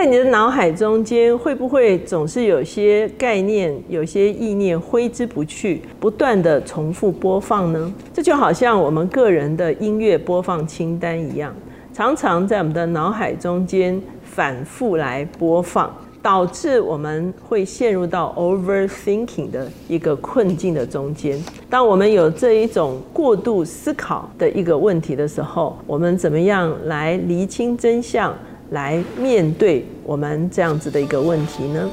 在你的脑海中间，会不会总是有些概念、有些意念挥之不去，不断的重复播放呢？这就好像我们个人的音乐播放清单一样，常常在我们的脑海中间反复来播放，导致我们会陷入到 overthinking 的一个困境的中间。当我们有这一种过度思考的一个问题的时候，我们怎么样来厘清真相？来面对我们这样子的一个问题呢？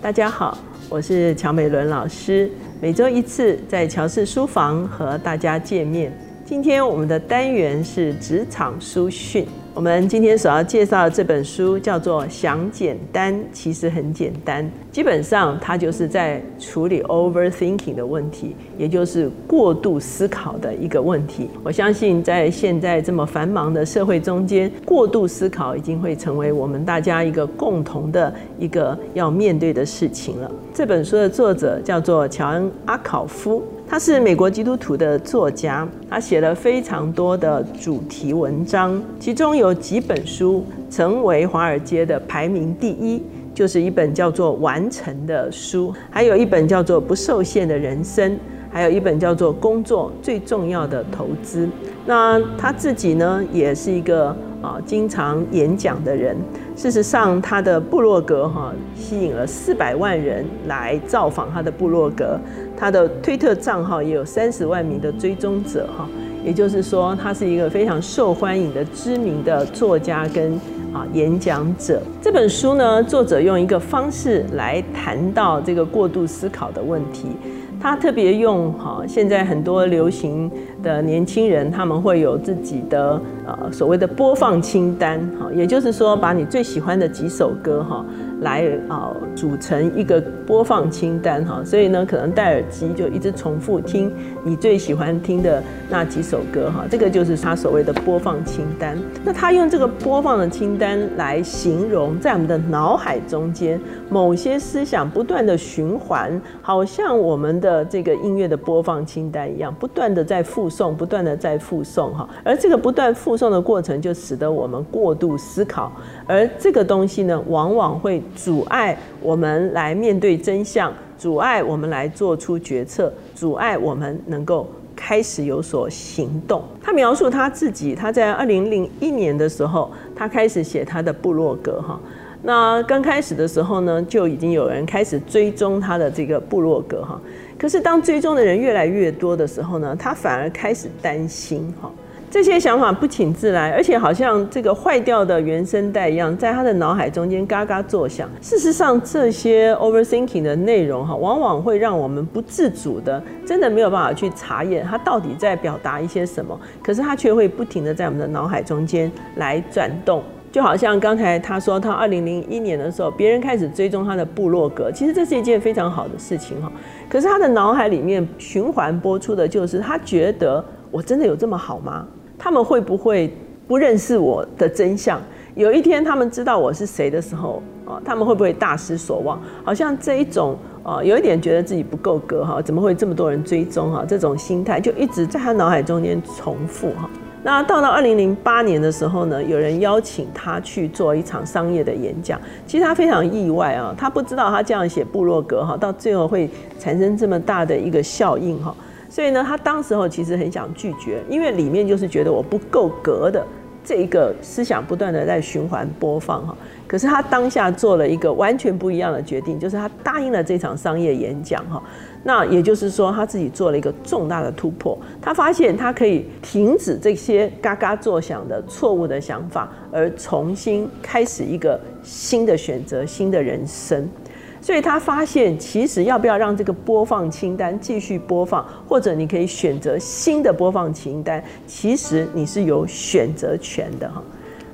大家好，我是乔美伦老师，每周一次在乔氏书房和大家见面。今天我们的单元是职场书讯。我们今天所要介绍的这本书叫做《想简单，其实很简单》。基本上，它就是在处理 overthinking 的问题，也就是过度思考的一个问题。我相信，在现在这么繁忙的社会中间，过度思考已经会成为我们大家一个共同的一个要面对的事情了。这本书的作者叫做乔恩·阿考夫。他是美国基督徒的作家，他写了非常多的主题文章，其中有几本书成为华尔街的排名第一，就是一本叫做《完成》的书，还有一本叫做《不受限的人生》，还有一本叫做《工作最重要的投资》。那他自己呢，也是一个啊经常演讲的人。事实上，他的部落格哈吸引了四百万人来造访他的部落格。他的推特账号也有三十万名的追踪者哈，也就是说，他是一个非常受欢迎的知名的作家跟啊演讲者。这本书呢，作者用一个方式来谈到这个过度思考的问题。他特别用哈，现在很多流行的年轻人，他们会有自己的呃所谓的播放清单哈，也就是说，把你最喜欢的几首歌哈。来啊，组成一个播放清单哈，所以呢，可能戴耳机就一直重复听你最喜欢听的那几首歌哈，这个就是他所谓的播放清单。那他用这个播放的清单来形容，在我们的脑海中间某些思想不断的循环，好像我们的这个音乐的播放清单一样，不断的在复送，不断的在复送哈。而这个不断复送的过程，就使得我们过度思考，而这个东西呢，往往会。阻碍我们来面对真相，阻碍我们来做出决策，阻碍我们能够开始有所行动。他描述他自己，他在二零零一年的时候，他开始写他的部落格哈。那刚开始的时候呢，就已经有人开始追踪他的这个部落格哈。可是当追踪的人越来越多的时候呢，他反而开始担心哈。这些想法不请自来，而且好像这个坏掉的原声带一样，在他的脑海中间嘎嘎作响。事实上，这些 overthinking 的内容哈，往往会让我们不自主的，真的没有办法去查验他到底在表达一些什么。可是他却会不停的在我们的脑海中间来转动，就好像刚才他说，他二零零一年的时候，别人开始追踪他的部落格，其实这是一件非常好的事情哈。可是他的脑海里面循环播出的就是，他觉得我真的有这么好吗？他们会不会不认识我的真相？有一天他们知道我是谁的时候，啊，他们会不会大失所望？好像这一种，啊，有一点觉得自己不够格哈，怎么会这么多人追踪哈？这种心态就一直在他脑海中间重复哈。那到了二零零八年的时候呢，有人邀请他去做一场商业的演讲，其实他非常意外啊，他不知道他这样写布洛格哈，到最后会产生这么大的一个效应哈。所以呢，他当时候其实很想拒绝，因为里面就是觉得我不够格的这一个思想不断的在循环播放哈。可是他当下做了一个完全不一样的决定，就是他答应了这场商业演讲哈。那也就是说，他自己做了一个重大的突破，他发现他可以停止这些嘎嘎作响的错误的想法，而重新开始一个新的选择，新的人生。所以他发现，其实要不要让这个播放清单继续播放，或者你可以选择新的播放清单，其实你是有选择权的哈。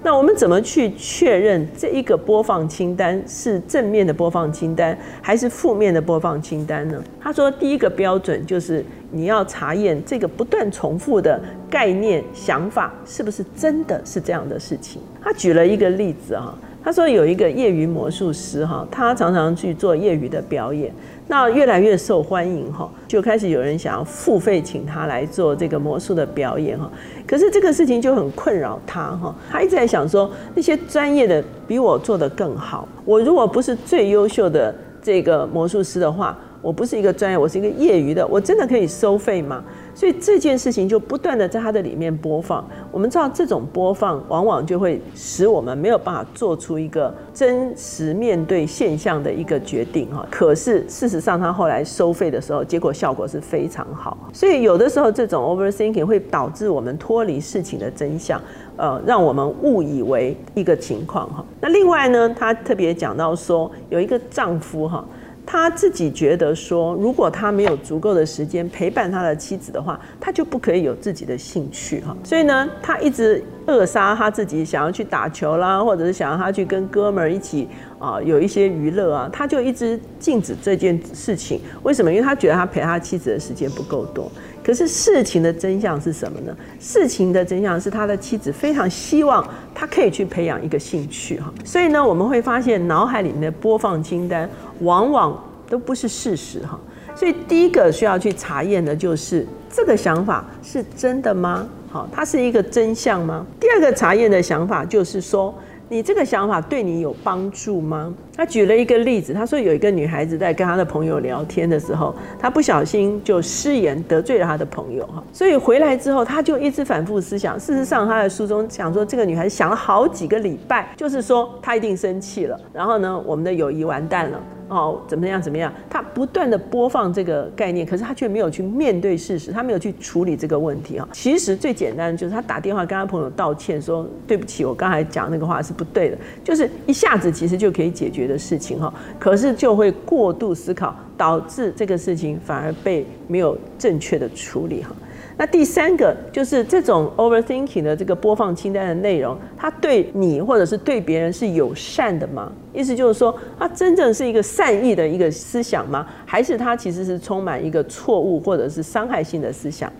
那我们怎么去确认这一个播放清单是正面的播放清单，还是负面的播放清单呢？他说，第一个标准就是你要查验这个不断重复的概念、想法是不是真的是这样的事情。他举了一个例子啊。他说有一个业余魔术师哈，他常常去做业余的表演，那越来越受欢迎哈，就开始有人想要付费请他来做这个魔术的表演哈。可是这个事情就很困扰他哈，他一直在想说那些专业的比我做得更好，我如果不是最优秀的这个魔术师的话。我不是一个专业，我是一个业余的，我真的可以收费吗？所以这件事情就不断的在它的里面播放。我们知道这种播放往往就会使我们没有办法做出一个真实面对现象的一个决定哈。可是事实上，他后来收费的时候，结果效果是非常好。所以有的时候这种 overthinking 会导致我们脱离事情的真相，呃，让我们误以为一个情况哈。那另外呢，他特别讲到说，有一个丈夫哈。他自己觉得说，如果他没有足够的时间陪伴他的妻子的话，他就不可以有自己的兴趣哈。所以呢，他一直扼杀他自己想要去打球啦，或者是想要他去跟哥们儿一起啊有一些娱乐啊，他就一直禁止这件事情。为什么？因为他觉得他陪他妻子的时间不够多。可是事情的真相是什么呢？事情的真相是他的妻子非常希望他可以去培养一个兴趣哈。所以呢，我们会发现脑海里面的播放清单往往都不是事实哈。所以第一个需要去查验的就是这个想法是真的吗？好，它是一个真相吗？第二个查验的想法就是说。你这个想法对你有帮助吗？他举了一个例子，他说有一个女孩子在跟她的朋友聊天的时候，她不小心就失言得罪了她的朋友哈，所以回来之后，她就一直反复思想。事实上，她在书中讲说，这个女孩子想了好几个礼拜，就是说她一定生气了，然后呢，我们的友谊完蛋了。哦，怎么样？怎么样？他不断的播放这个概念，可是他却没有去面对事实，他没有去处理这个问题啊。其实最简单的就是他打电话跟他朋友道歉，说对不起，我刚才讲那个话是不对的，就是一下子其实就可以解决的事情哈。可是就会过度思考，导致这个事情反而被没有正确的处理哈。那第三个就是这种 overthinking 的这个播放清单的内容，它对你或者是对别人是友善的吗？意思就是说，它真正是一个善意的一个思想吗？还是它其实是充满一个错误或者是伤害性的思想？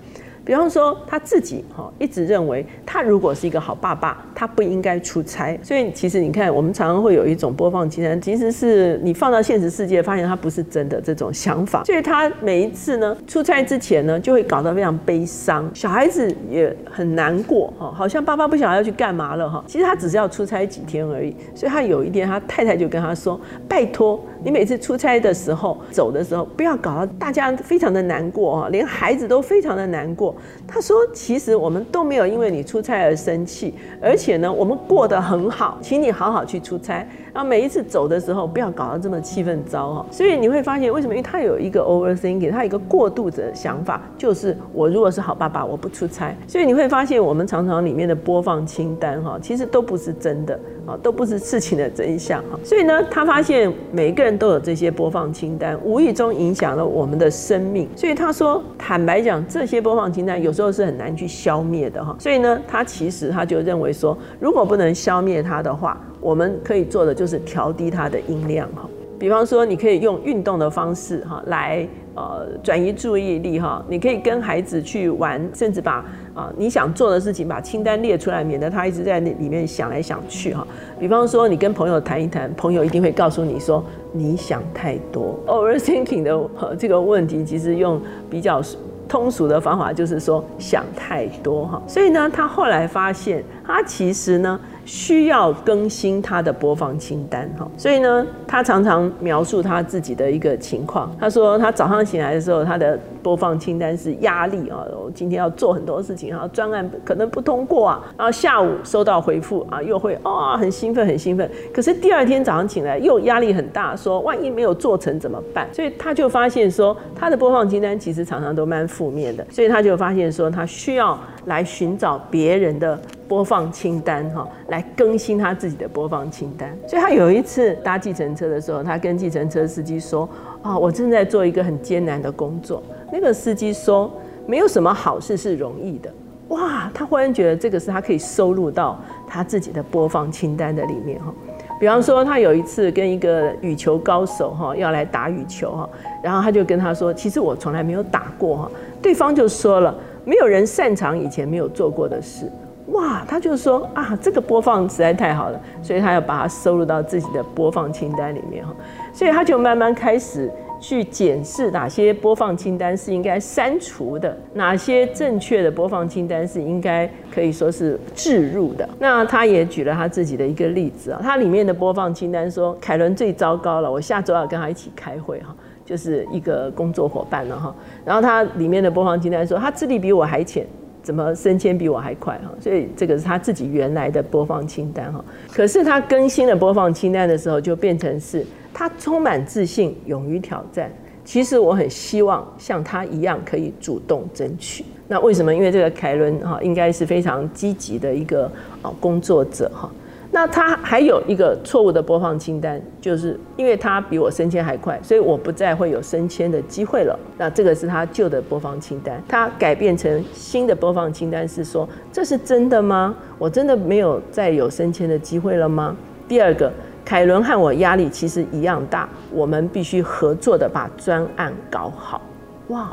比方说他自己哈一直认为他如果是一个好爸爸，他不应该出差。所以其实你看，我们常常会有一种播放清单，其实是你放到现实世界，发现它不是真的这种想法。所以他每一次呢出差之前呢，就会搞得非常悲伤，小孩子也很难过哈，好像爸爸不晓得要去干嘛了哈。其实他只是要出差几天而已。所以他有一天，他太太就跟他说：“拜托。”你每次出差的时候，走的时候，不要搞得大家非常的难过哈，连孩子都非常的难过。他说：“其实我们都没有因为你出差而生气，而且呢，我们过得很好，请你好好去出差。然后每一次走的时候，不要搞得这么气氛糟哈。所以你会发现，为什么？因为他有一个 overthinking，他有一个过度的想法，就是我如果是好爸爸，我不出差。所以你会发现，我们常常里面的播放清单哈，其实都不是真的。”啊，都不是事情的真相哈，所以呢，他发现每个人都有这些播放清单，无意中影响了我们的生命。所以他说，坦白讲，这些播放清单有时候是很难去消灭的哈。所以呢，他其实他就认为说，如果不能消灭它的话，我们可以做的就是调低它的音量哈。比方说，你可以用运动的方式哈来。呃，转移注意力哈，你可以跟孩子去玩，甚至把啊你想做的事情把清单列出来，免得他一直在那里面想来想去哈。比方说，你跟朋友谈一谈，朋友一定会告诉你说你想太多。Overthinking 的这个问题，其实用比较通俗的方法就是说想太多哈。所以呢，他后来发现，他其实呢。需要更新他的播放清单哈，所以呢，他常常描述他自己的一个情况。他说，他早上醒来的时候，他的播放清单是压力啊，我今天要做很多事情，然后专案可能不通过啊，然后下午收到回复啊，又会啊很兴奋很兴奋。可是第二天早上醒来又压力很大，说万一没有做成怎么办？所以他就发现说，他的播放清单其实常常都蛮负面的，所以他就发现说，他需要来寻找别人的。播放清单哈，来更新他自己的播放清单。所以他有一次搭计程车的时候，他跟计程车司机说：“啊，我正在做一个很艰难的工作。”那个司机说：“没有什么好事是容易的。”哇，他忽然觉得这个是他可以收录到他自己的播放清单的里面哈。比方说，他有一次跟一个羽球高手哈要来打羽球哈，然后他就跟他说：“其实我从来没有打过哈。”对方就说了：“没有人擅长以前没有做过的事。”哇，他就说啊，这个播放实在太好了，所以他要把它收录到自己的播放清单里面哈。所以他就慢慢开始去检视哪些播放清单是应该删除的，哪些正确的播放清单是应该可以说是置入的。那他也举了他自己的一个例子啊，他里面的播放清单说，凯伦最糟糕了，我下周要跟他一起开会哈，就是一个工作伙伴了哈。然后他里面的播放清单说，他资历比我还浅。怎么升迁比我还快哈？所以这个是他自己原来的播放清单哈。可是他更新了播放清单的时候，就变成是他充满自信，勇于挑战。其实我很希望像他一样可以主动争取。那为什么？因为这个凯伦哈，应该是非常积极的一个啊工作者哈。那他还有一个错误的播放清单，就是因为他比我升迁还快，所以我不再会有升迁的机会了。那这个是他旧的播放清单，他改变成新的播放清单是说，这是真的吗？我真的没有再有升迁的机会了吗？第二个，凯伦和我压力其实一样大，我们必须合作的把专案搞好。哇！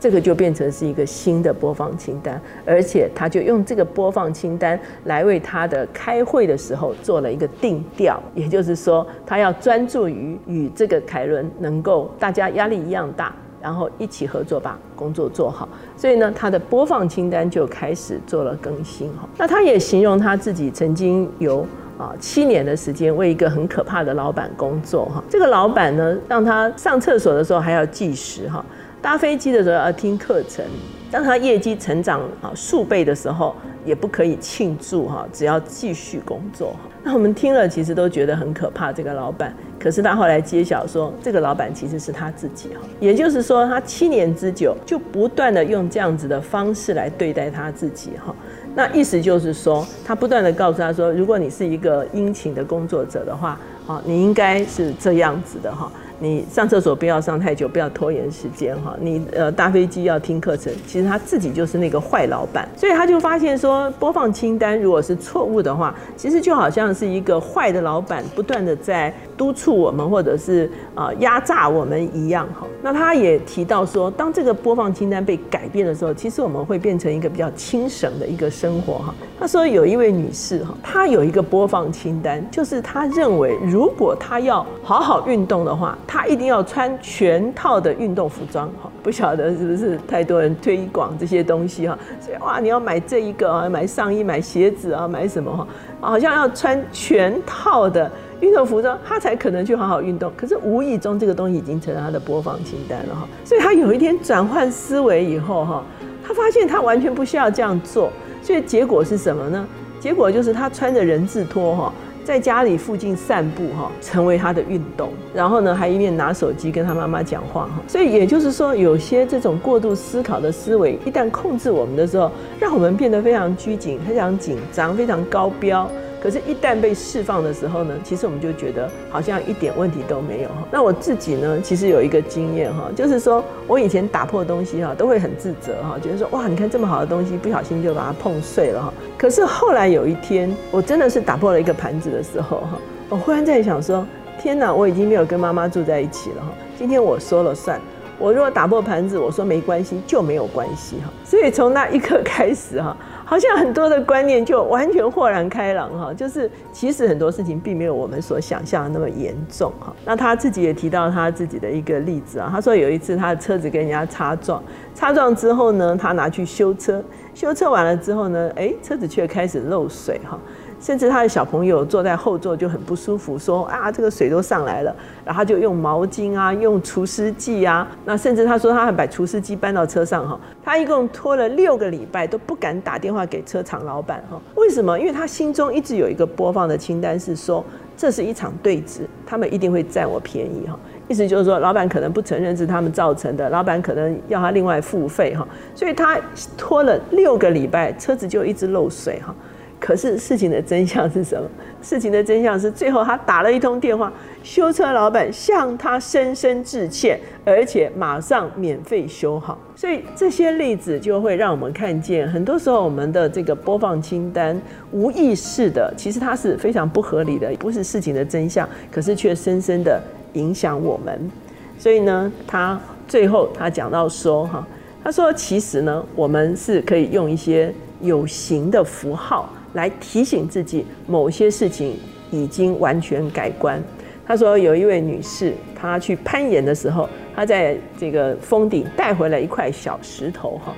这个就变成是一个新的播放清单，而且他就用这个播放清单来为他的开会的时候做了一个定调，也就是说，他要专注于与这个凯伦能够大家压力一样大，然后一起合作把工作做好。所以呢，他的播放清单就开始做了更新哈。那他也形容他自己曾经有啊七年的时间为一个很可怕的老板工作哈。这个老板呢，让他上厕所的时候还要计时哈。搭飞机的时候要听课程，当他业绩成长啊数倍的时候，也不可以庆祝哈，只要继续工作。那我们听了其实都觉得很可怕，这个老板。可是他后来揭晓说，这个老板其实是他自己哈，也就是说他七年之久就不断的用这样子的方式来对待他自己哈。那意思就是说，他不断的告诉他说，如果你是一个殷勤的工作者的话，啊，你应该是这样子的哈。你上厕所不要上太久，不要拖延时间哈。你呃搭飞机要听课程，其实他自己就是那个坏老板，所以他就发现说，播放清单如果是错误的话，其实就好像是一个坏的老板不断的在督促我们，或者是啊压榨我们一样哈。那他也提到说，当这个播放清单被改变的时候，其实我们会变成一个比较轻省的一个生活哈。他说有一位女士哈，她有一个播放清单，就是她认为如果她要好好运动的话。他一定要穿全套的运动服装，哈，不晓得是不是太多人推广这些东西哈，所以哇，你要买这一个啊，买上衣、买鞋子啊，买什么哈，好像要穿全套的运动服装，他才可能去好好运动。可是无意中这个东西已经成了他的播放清单了哈，所以他有一天转换思维以后哈，他发现他完全不需要这样做，所以结果是什么呢？结果就是他穿着人字拖哈。在家里附近散步哈，成为他的运动。然后呢，还一面拿手机跟他妈妈讲话哈。所以也就是说，有些这种过度思考的思维，一旦控制我们的时候，让我们变得非常拘谨、非常紧张、非常高标。可是，一旦被释放的时候呢，其实我们就觉得好像一点问题都没有哈。那我自己呢，其实有一个经验哈，就是说我以前打破东西哈，都会很自责哈，觉得说哇，你看这么好的东西，不小心就把它碰碎了哈。可是后来有一天，我真的是打破了一个盘子的时候哈，我忽然在想说，天哪，我已经没有跟妈妈住在一起了哈，今天我说了算。我如果打破盘子，我说没关系就没有关系哈。所以从那一刻开始哈。好像很多的观念就完全豁然开朗哈，就是其实很多事情并没有我们所想象的那么严重哈。那他自己也提到他自己的一个例子啊，他说有一次他的车子跟人家擦撞，擦撞之后呢，他拿去修车，修车完了之后呢，哎，车子却开始漏水哈。甚至他的小朋友坐在后座就很不舒服，说啊，这个水都上来了，然后他就用毛巾啊，用除湿剂啊，那甚至他说他还把除湿机搬到车上哈，他一共拖了六个礼拜都不敢打电话给车厂老板哈，为什么？因为他心中一直有一个播放的清单是说，这是一场对峙，他们一定会占我便宜哈，意思就是说，老板可能不承认是他们造成的，老板可能要他另外付费哈，所以他拖了六个礼拜，车子就一直漏水哈。可是事情的真相是什么？事情的真相是，最后他打了一通电话，修车老板向他深深致歉，而且马上免费修好。所以这些例子就会让我们看见，很多时候我们的这个播放清单无意识的，其实它是非常不合理的，不是事情的真相，可是却深深的影响我们。所以呢，他最后他讲到说，哈，他说其实呢，我们是可以用一些。有形的符号来提醒自己某些事情已经完全改观。他说有一位女士，她去攀岩的时候，她在这个峰顶带回来一块小石头哈，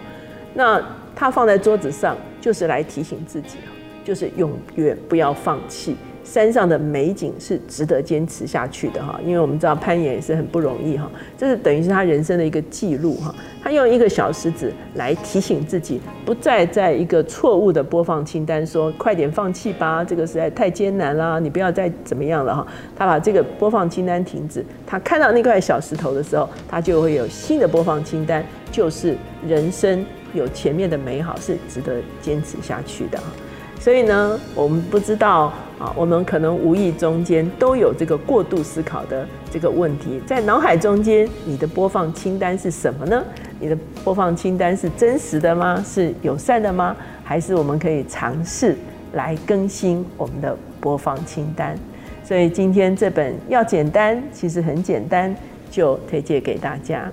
那她放在桌子上就是来提醒自己就是永远不要放弃。山上的美景是值得坚持下去的哈，因为我们知道攀岩也是很不容易哈，这是等于是他人生的一个记录哈。他用一个小石子来提醒自己，不再在一个错误的播放清单说快点放弃吧，这个实在太艰难啦，你不要再怎么样了哈。他把这个播放清单停止，他看到那块小石头的时候，他就会有新的播放清单，就是人生有前面的美好是值得坚持下去的哈。所以呢，我们不知道啊，我们可能无意中间都有这个过度思考的这个问题，在脑海中间，你的播放清单是什么呢？你的播放清单是真实的吗？是友善的吗？还是我们可以尝试来更新我们的播放清单？所以今天这本要简单，其实很简单，就推荐给大家。